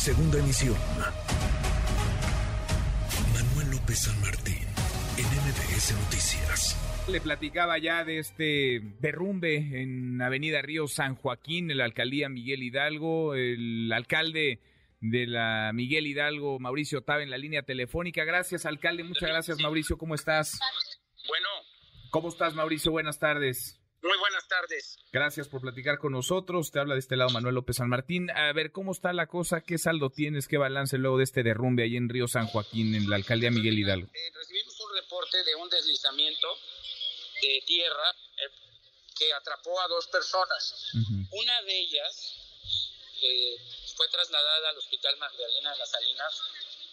Segunda emisión. Manuel López San Martín, en MBS Noticias. Le platicaba ya de este derrumbe en Avenida Río San Joaquín, en la alcaldía Miguel Hidalgo. El alcalde de la Miguel Hidalgo, Mauricio Tabe, en la línea telefónica. Gracias, alcalde. Muchas gracias, Mauricio. ¿Cómo estás? Bueno. ¿Cómo estás, Mauricio? Buenas tardes. Muy buenas tardes. Gracias por platicar con nosotros. Te habla de este lado Manuel López San Martín. A ver, ¿cómo está la cosa? ¿Qué saldo tienes? ¿Qué balance luego de este derrumbe ahí en Río San Joaquín, en la alcaldía Miguel Hidalgo? Eh, recibimos un reporte de un deslizamiento de tierra eh, que atrapó a dos personas. Una de ellas eh, fue trasladada al Hospital Magdalena de las Salinas,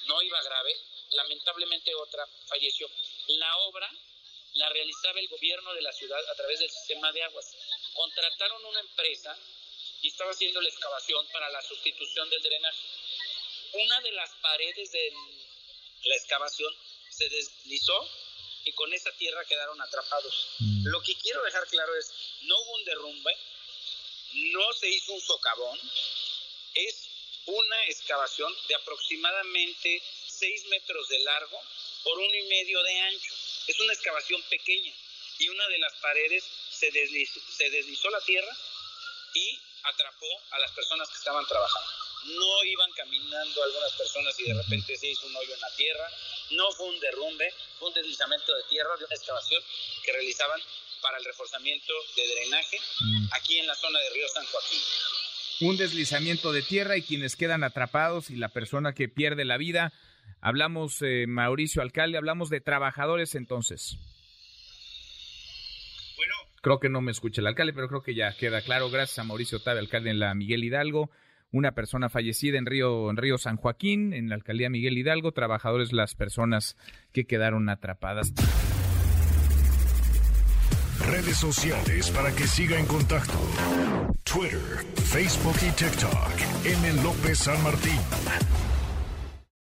no iba grave, lamentablemente otra falleció. La obra la realizaba el gobierno de la ciudad a través del sistema de aguas. Contrataron una empresa y estaba haciendo la excavación para la sustitución del drenaje. Una de las paredes de la excavación se deslizó y con esa tierra quedaron atrapados. Mm. Lo que quiero dejar claro es, no hubo un derrumbe, no se hizo un socavón, es una excavación de aproximadamente 6 metros de largo por uno y medio de ancho. Es una excavación pequeña y una de las paredes se deslizó, se deslizó la tierra y atrapó a las personas que estaban trabajando. No iban caminando algunas personas y de repente se hizo un hoyo en la tierra. No fue un derrumbe, fue un deslizamiento de tierra de una excavación que realizaban para el reforzamiento de drenaje aquí en la zona de Río San Joaquín. Un deslizamiento de tierra y quienes quedan atrapados y la persona que pierde la vida Hablamos, eh, Mauricio Alcalde, hablamos de trabajadores entonces. Bueno. Creo que no me escucha el alcalde, pero creo que ya queda claro. Gracias a Mauricio Tabe, alcalde en la Miguel Hidalgo. Una persona fallecida en Río, en Río San Joaquín, en la alcaldía Miguel Hidalgo. Trabajadores, las personas que quedaron atrapadas. Redes sociales para que siga en contacto: Twitter, Facebook y TikTok. M. López San Martín.